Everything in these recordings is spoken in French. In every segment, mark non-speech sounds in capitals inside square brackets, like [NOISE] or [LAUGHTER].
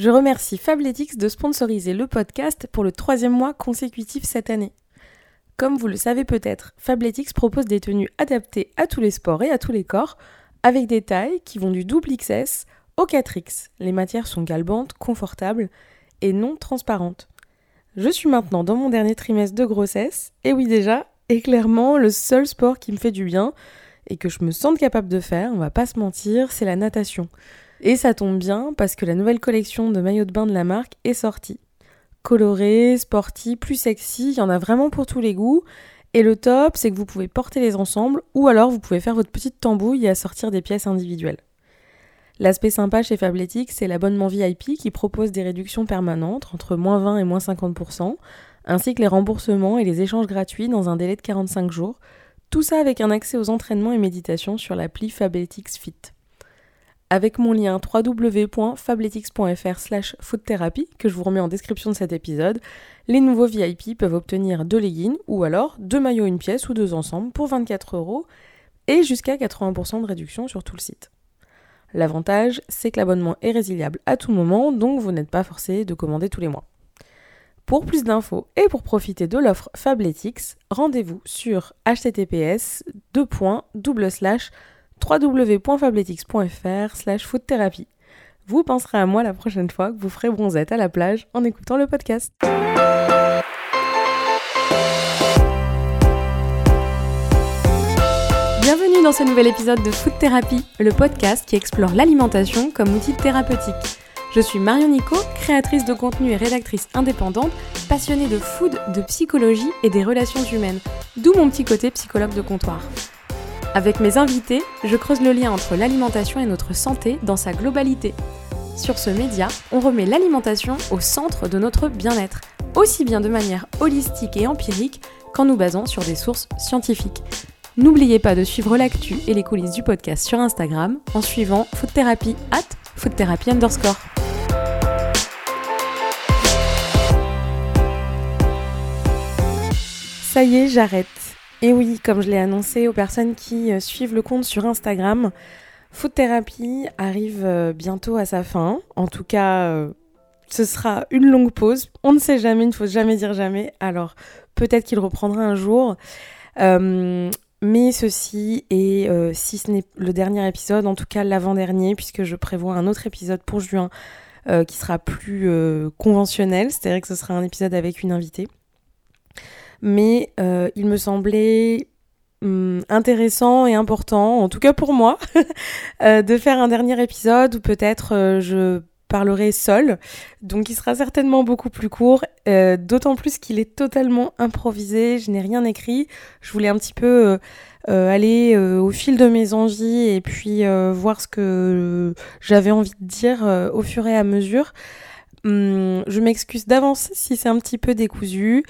Je remercie Fabletics de sponsoriser le podcast pour le troisième mois consécutif cette année. Comme vous le savez peut-être, Fabletics propose des tenues adaptées à tous les sports et à tous les corps, avec des tailles qui vont du double XS au 4X. Les matières sont galbantes, confortables et non transparentes. Je suis maintenant dans mon dernier trimestre de grossesse, et oui déjà, et clairement le seul sport qui me fait du bien et que je me sente capable de faire, on va pas se mentir, c'est la natation. Et ça tombe bien parce que la nouvelle collection de maillots de bain de la marque est sortie. Coloré, sporty, plus sexy, il y en a vraiment pour tous les goûts. Et le top, c'est que vous pouvez porter les ensembles ou alors vous pouvez faire votre petite tambouille et assortir des pièces individuelles. L'aspect sympa chez Fabletics, c'est l'abonnement VIP qui propose des réductions permanentes entre moins 20 et moins 50%, ainsi que les remboursements et les échanges gratuits dans un délai de 45 jours, tout ça avec un accès aux entraînements et méditations sur l'appli Fabletics Fit. Avec mon lien www.fabletics.fr slash que je vous remets en description de cet épisode, les nouveaux VIP peuvent obtenir deux leggings ou alors deux maillots une pièce ou deux ensemble pour 24 euros et jusqu'à 80% de réduction sur tout le site. L'avantage, c'est que l'abonnement est résiliable à tout moment, donc vous n'êtes pas forcé de commander tous les mois. Pour plus d'infos et pour profiter de l'offre Fabletics, rendez-vous sur https www.fabletics.fr slash foodthérapie. Vous penserez à moi la prochaine fois que vous ferez bronzette à la plage en écoutant le podcast. Bienvenue dans ce nouvel épisode de Food Therapy, le podcast qui explore l'alimentation comme outil thérapeutique. Je suis Marion Nico, créatrice de contenu et rédactrice indépendante, passionnée de food, de psychologie et des relations humaines, d'où mon petit côté psychologue de comptoir. Avec mes invités, je creuse le lien entre l'alimentation et notre santé dans sa globalité. Sur ce média, on remet l'alimentation au centre de notre bien-être, aussi bien de manière holistique et empirique qu'en nous basant sur des sources scientifiques. N'oubliez pas de suivre l'actu et les coulisses du podcast sur Instagram en suivant Food Therapy at Food Therapy underscore. Ça y est, j'arrête. Et oui, comme je l'ai annoncé aux personnes qui euh, suivent le compte sur Instagram, Food Therapy arrive euh, bientôt à sa fin. En tout cas, euh, ce sera une longue pause. On ne sait jamais, il ne faut jamais dire jamais. Alors, peut-être qu'il reprendra un jour. mais ceci est, si ce n'est le dernier épisode, en tout cas l'avant-dernier, puisque je prévois un autre épisode pour juin qui sera plus conventionnel, c'est-à-dire que ce sera un épisode avec une invitée mais euh, il me semblait hum, intéressant et important, en tout cas pour moi, [LAUGHS] euh, de faire un dernier épisode où peut-être euh, je parlerai seul, donc il sera certainement beaucoup plus court, d'autant plus qu'il est totalement improvisé, je n'ai rien écrit, je voulais un petit peu aller au fil de mes envies et puis voir ce que j'avais envie de dire au fur et à mesure. Hum, je m'excuse d'avance si c'est un petit peu décousu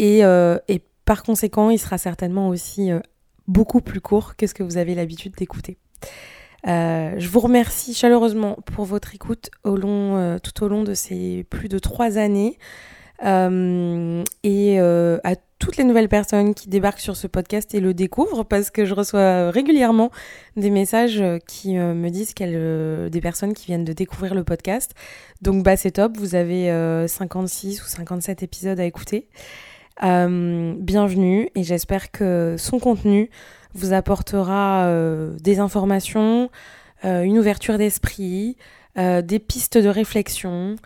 euh, et, par conséquent, il sera certainement aussi euh, beaucoup plus court que ce que vous avez l'habitude d'écouter. Euh, je vous remercie chaleureusement pour votre écoute au long, tout au long de ces plus de trois années. et à toutes les nouvelles personnes qui débarquent sur ce podcast et le découvrent, parce que je reçois régulièrement des messages qui me disent qu'elles, des personnes qui viennent de découvrir le podcast. Donc bah c'est top, vous avez 56 ou 57 épisodes à écouter. Euh, bienvenue et j'espère que son contenu vous apportera euh, des informations, euh, une ouverture d'esprit, des pistes de réflexion.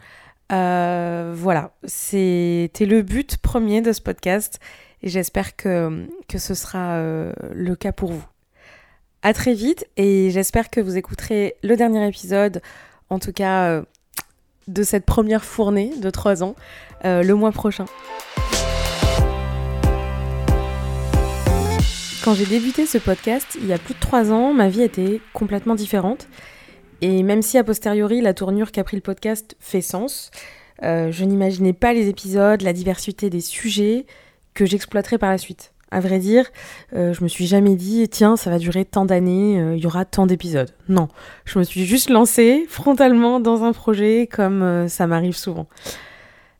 Voilà, c'était le but premier de ce podcast et j'espère que, que ce sera le cas pour vous. À très vite et j'espère que vous écouterez le dernier épisode, en tout cas de cette première fournée de trois ans, le mois prochain. Quand j'ai débuté ce podcast, il y a plus de trois ans, ma vie était complètement différente. Et même si a posteriori la tournure qu'a pris le podcast fait sens, euh, je n'imaginais pas les épisodes, la diversité des sujets que j'exploiterais par la suite. À vrai dire, euh, je me suis jamais dit, tiens, ça va durer tant d'années, euh, il y aura tant d'épisodes. Non, je me suis juste lancée frontalement dans un projet comme ça m'arrive souvent.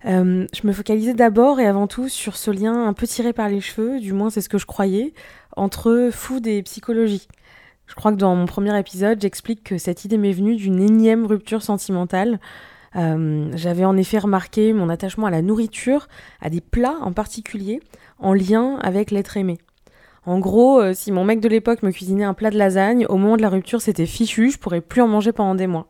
je me focalisais d'abord et avant tout sur ce lien un peu tiré par les cheveux, du moins c'est ce que je croyais, entre food et psychologie. Je crois que dans mon premier épisode, j'explique que cette idée m'est venue d'une énième rupture sentimentale J'avais en effet remarqué mon attachement à la nourriture, à des plats en particulier, en lien avec l'être aimé. En gros, si mon mec de l'époque me cuisinait un plat de lasagne, au moment de la rupture c'était fichu, je pourrais plus en manger pendant des mois.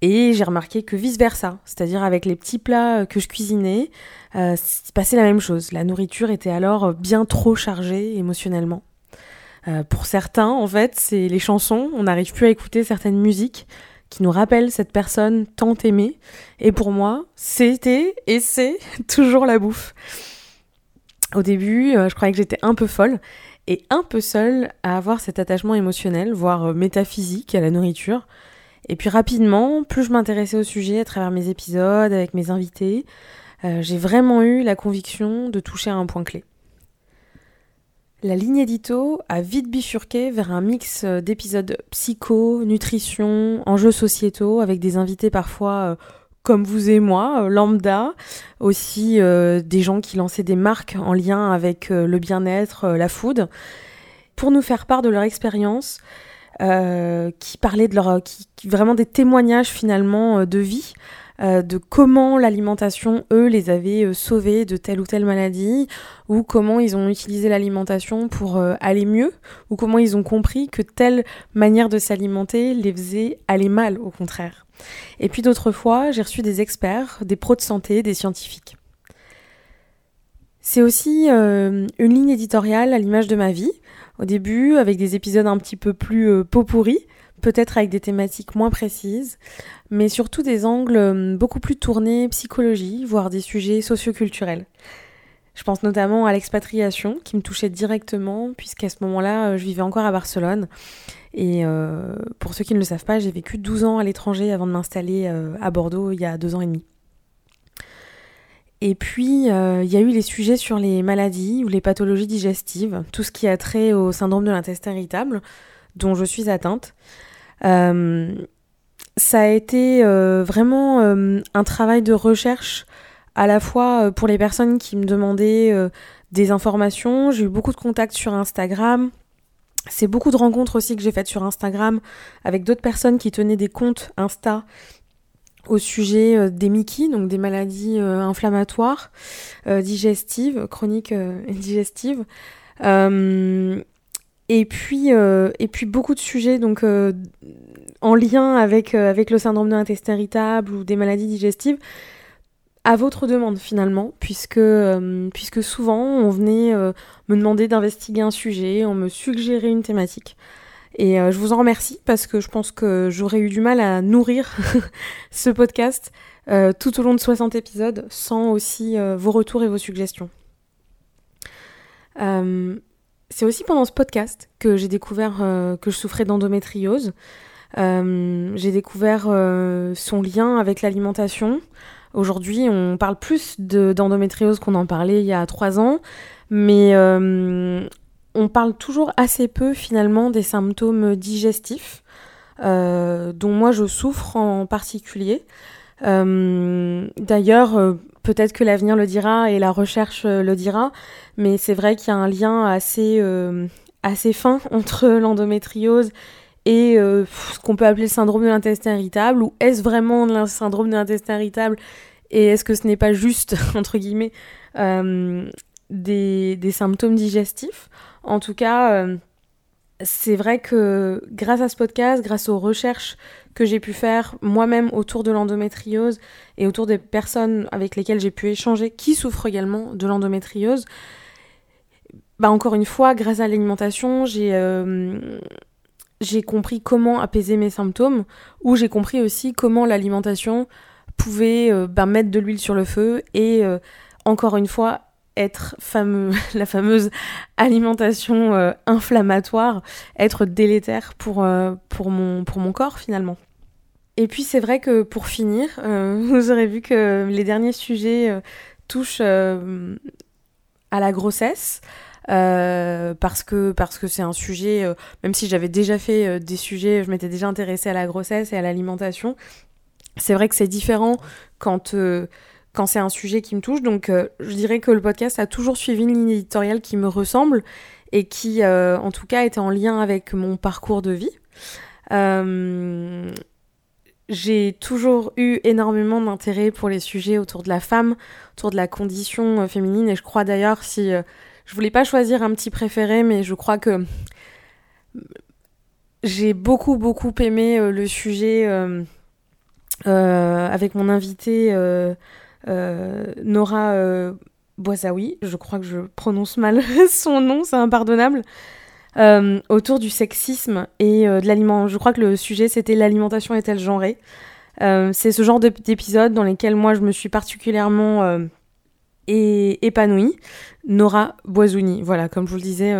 Et j'ai remarqué que vice-versa, c'est-à-dire avec les petits plats que je cuisinais, euh, passé la même chose. La nourriture était alors bien trop chargée émotionnellement. Euh, pour certains, en fait, c'est les chansons, on n'arrive plus à écouter certaines musiques qui nous rappellent cette personne tant aimée. Et pour moi, c'était et c'est [LAUGHS] toujours la bouffe. Au début, euh, je croyais que j'étais un peu folle et un peu seule à avoir cet attachement émotionnel, voire métaphysique à la nourriture. Et puis rapidement, plus je m'intéressais au sujet à travers mes épisodes, avec mes invités, euh, j'ai vraiment eu la conviction de toucher à un point clé. La ligne édito a vite bifurqué vers un mix euh, d'épisodes psycho, nutrition, enjeux sociétaux, avec des invités parfois euh, comme vous et moi, lambda, aussi des gens qui lançaient des marques en lien avec le bien-être, la food, pour nous faire part de leur expérience, euh, qui parlaient de leur, qui, vraiment des témoignages finalement euh, de vie. Euh, de comment l'alimentation, eux, les avait sauvés de telle ou telle maladie, ou comment ils ont utilisé l'alimentation pour aller mieux, ou comment ils ont compris que telle manière de s'alimenter les faisait aller mal, au contraire. Et puis d'autres fois, j'ai reçu des experts, des pros de santé, des scientifiques. C'est aussi une ligne éditoriale à l'image de ma vie, au début, avec des épisodes un petit peu plus euh, pot pourris, peut-être avec des thématiques moins précises, mais surtout des angles euh, beaucoup plus tournés psychologie, voire des sujets socioculturels. Je pense notamment à l'expatriation qui me touchait directement, puisqu'à ce moment-là, euh, je vivais encore à Barcelone. Et pour ceux qui ne le savent pas, j'ai vécu 12 ans à l'étranger avant de m'installer à Bordeaux il y a deux ans et demi. Et puis, euh, il y a eu les sujets sur les maladies ou les pathologies digestives, tout ce qui a trait au syndrome de l'intestin irritable, dont je suis atteinte. Euh, ça a été euh, vraiment un travail de recherche à la fois pour les personnes qui me demandaient des informations. J'ai eu beaucoup de contacts sur Instagram. C'est beaucoup de rencontres aussi que j'ai faites sur Instagram avec d'autres personnes qui tenaient des comptes Insta au sujet euh, des Mickey, donc des maladies euh, inflammatoires, euh, digestives, chroniques et [LAUGHS] digestives. Et puis, et puis beaucoup de sujets donc en lien avec, avec le syndrome de l'intestin irritable ou des maladies digestives à votre demande finalement, puisque, puisque souvent on venait me demander d'investiguer un sujet, on me suggérait une thématique. Et euh, je vous en remercie parce que je pense que j'aurais eu du mal à nourrir [LAUGHS] ce podcast euh, tout au long de 60 épisodes sans aussi euh, vos retours et vos suggestions. C'est aussi pendant ce podcast que j'ai découvert que je souffrais d'endométriose. j'ai découvert son lien avec l'alimentation. Aujourd'hui, on parle plus d'endométriose qu'on en parlait il y a trois ans, mais on parle toujours assez peu finalement des symptômes digestifs, euh, dont moi je souffre en particulier. Euh, d'ailleurs, euh, peut-être que l'avenir le dira et la recherche le dira, mais c'est vrai qu'il y a un lien assez, assez fin [LAUGHS] entre l'endométriose et ce qu'on peut appeler le syndrome de l'intestin irritable, ou est-ce vraiment le syndrome de l'intestin irritable et est-ce que ce n'est pas juste, [LAUGHS] entre guillemets, des, symptômes digestifs? En tout cas, euh, c'est vrai que grâce à ce podcast, grâce aux recherches que j'ai pu faire moi-même autour de l'endométriose et autour des personnes avec lesquelles j'ai pu échanger qui souffrent également de l'endométriose, bah encore une fois, grâce à l'alimentation, j'ai euh, j'ai compris comment apaiser mes symptômes, ou j'ai compris aussi comment l'alimentation pouvait euh, bah, mettre de l'huile sur le feu et encore une fois être [LAUGHS] la fameuse alimentation euh, inflammatoire, être délétère pour, euh, pour, mon, pour mon corps finalement. Et puis c'est vrai que pour finir, euh, [LAUGHS] vous aurez vu que les derniers sujets touchent à la grossesse. parce que parce que c'est un sujet, même si j'avais déjà fait des sujets, je m'étais déjà intéressée à la grossesse et à l'alimentation. C'est vrai que c'est différent quand quand c'est un sujet qui me touche. Donc euh, je dirais que le podcast a toujours suivi une ligne éditoriale qui me ressemble et qui euh, en tout cas était en lien avec mon parcours de vie. Euh, j'ai toujours eu énormément d'intérêt pour les sujets autour de la femme, autour de la condition féminine, et je crois d'ailleurs si je voulais pas choisir un petit préféré, mais je crois que j'ai beaucoup beaucoup aimé le sujet avec mon invité Nora Boisaoui. Je crois que je prononce mal [LAUGHS] son nom, c'est impardonnable. Euh, autour du sexisme et euh, de l'aliment. Je crois que le sujet c'était l'alimentation est-elle genrée? Euh, c'est ce genre d'épisode dans lesquels moi je me suis particulièrement épanouie. Nora Boisouni. Voilà, comme je vous le disais,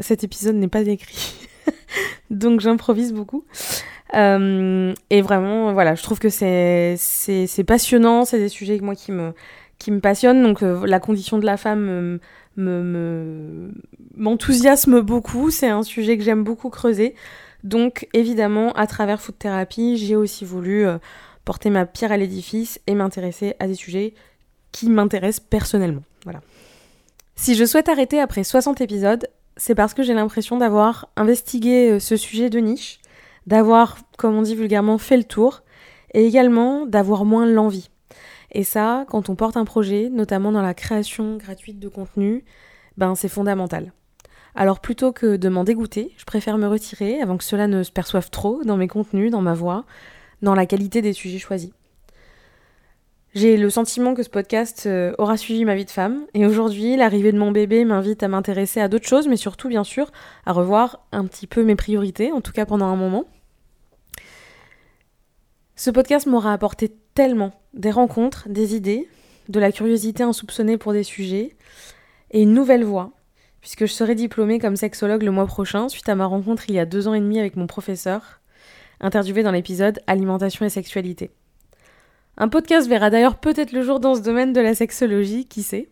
cet épisode n'est pas écrit. [LAUGHS] Donc j'improvise beaucoup. Et vraiment, voilà, je trouve que c'est passionnant, c'est des sujets moi qui me, qui me passionnent. Donc la condition de la femme me, m'enthousiasme beaucoup. C'est un sujet que j'aime beaucoup creuser. Donc évidemment, à travers Food Therapy, j'ai aussi voulu euh, porter ma pierre à l'édifice et m'intéresser à des sujets qui m'intéressent personnellement. Voilà. Si je souhaite arrêter après 60 épisodes, c'est parce que j'ai l'impression d'avoir investigué euh, ce sujet de niche, d'avoir, comme on dit vulgairement, fait le tour, et également d'avoir moins l'envie. Et ça, quand on porte un projet, notamment dans la création gratuite de contenu, ben c'est fondamental. Alors plutôt que de m'en dégoûter, je préfère me retirer avant que cela ne se perçoive trop dans mes contenus, dans ma voix, dans la qualité des sujets choisis. J'ai le sentiment que ce podcast euh, aura suivi ma vie de femme, et aujourd'hui, l'arrivée de mon bébé m'invite à m'intéresser à d'autres choses, mais surtout, bien sûr, à revoir un petit peu mes priorités, en tout cas pendant un moment. Ce podcast m'aura apporté tellement des rencontres, des idées, de la curiosité insoupçonnée pour des sujets, et une nouvelle voix, puisque je serai diplômée comme sexologue le mois prochain suite à ma rencontre il y a deux ans et demi avec mon professeur, interviewé dans l'épisode Alimentation et sexualité. Un podcast verra d'ailleurs peut-être le jour dans ce domaine de la sexologie, qui sait.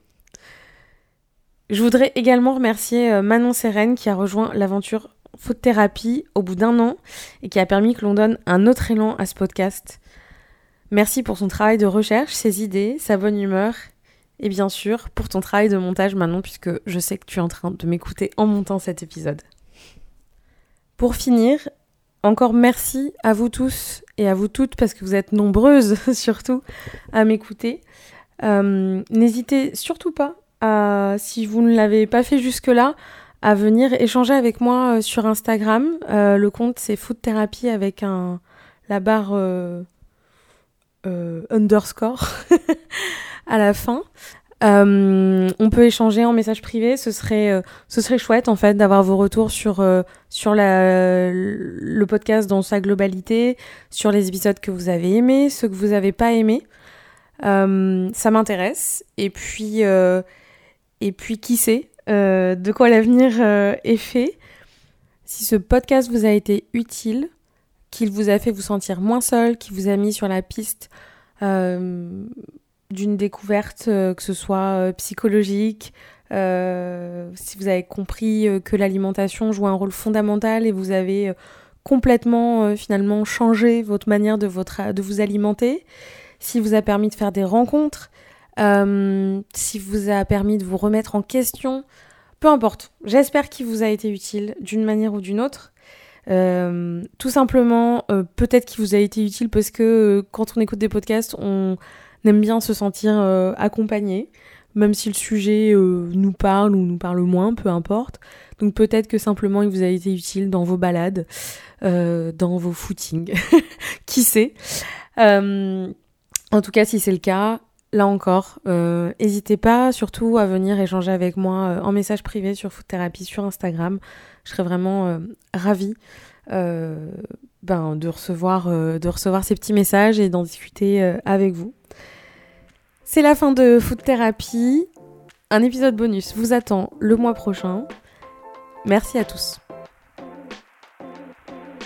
Je voudrais également remercier euh, Manon Sérène qui a rejoint l'aventure Faute Thérapie au bout d'un an et qui a permis que l'on donne un autre élan à ce podcast. Merci pour son travail de recherche, ses idées, sa bonne humeur et bien sûr pour ton travail de montage maintenant puisque je sais que tu es en train de m'écouter en montant cet épisode. Pour finir, encore merci à vous tous et à vous toutes parce que vous êtes nombreuses [LAUGHS] surtout à m'écouter. Euh, n'hésitez surtout pas, si vous ne l'avez pas fait jusque-là, à venir échanger avec moi euh, sur Instagram. Euh, le compte c'est Food Therapy avec un, la barre underscore [LAUGHS] à la fin. Euh, on peut échanger en message privé, ce serait, euh, ce serait chouette en fait d'avoir vos retours sur, euh, sur le podcast dans sa globalité, sur les épisodes que vous avez aimés, ceux que vous n'avez pas aimés. ça m'intéresse. Et puis, et puis qui sait de quoi l'avenir est fait. Si ce podcast vous a été utile, qu'il vous a fait vous sentir moins seul, qu'il vous a mis sur la piste d'une découverte, euh, que ce soit euh, psychologique, euh, si vous avez compris que l'alimentation joue un rôle fondamental et vous avez complètement finalement changé votre manière de, votre, de vous alimenter, si vous a permis de faire des rencontres, si vous a permis de vous remettre en question, peu importe. J'espère qu'il vous a été utile d'une manière ou d'une autre. tout simplement, peut-être qu'il vous a été utile parce que quand on écoute des podcasts, on bien se sentir euh, accompagné, même si le sujet euh, nous parle ou nous parle moins, peu importe. Donc peut-être que simplement il vous a été utile dans vos balades, euh, dans vos footings, [LAUGHS] qui sait? en tout cas, si c'est le cas, là encore, n'hésitez pas surtout à venir échanger avec moi en message privé sur Food Therapy sur Instagram. Je serais vraiment ravie ben, de, recevoir, de recevoir ces petits messages et d'en discuter avec vous. C'est la fin de Food Therapy. Un épisode bonus vous attend le mois prochain. Merci à tous.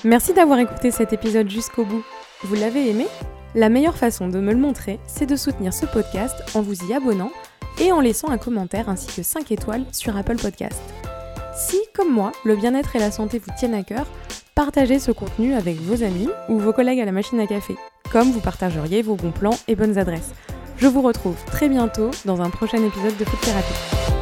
Merci d'avoir écouté cet épisode jusqu'au bout. Vous l'avez aimé? La meilleure façon de me le montrer, c'est de soutenir ce podcast en vous y abonnant et en laissant un commentaire ainsi que 5 étoiles sur Apple Podcast. Si, comme moi, le bien-être et la santé vous tiennent à cœur, partagez ce contenu avec vos amis ou vos collègues à la machine à café, comme vous partageriez vos bons plans et bonnes adresses. Je vous retrouve très bientôt dans un prochain épisode de Food Thérapie.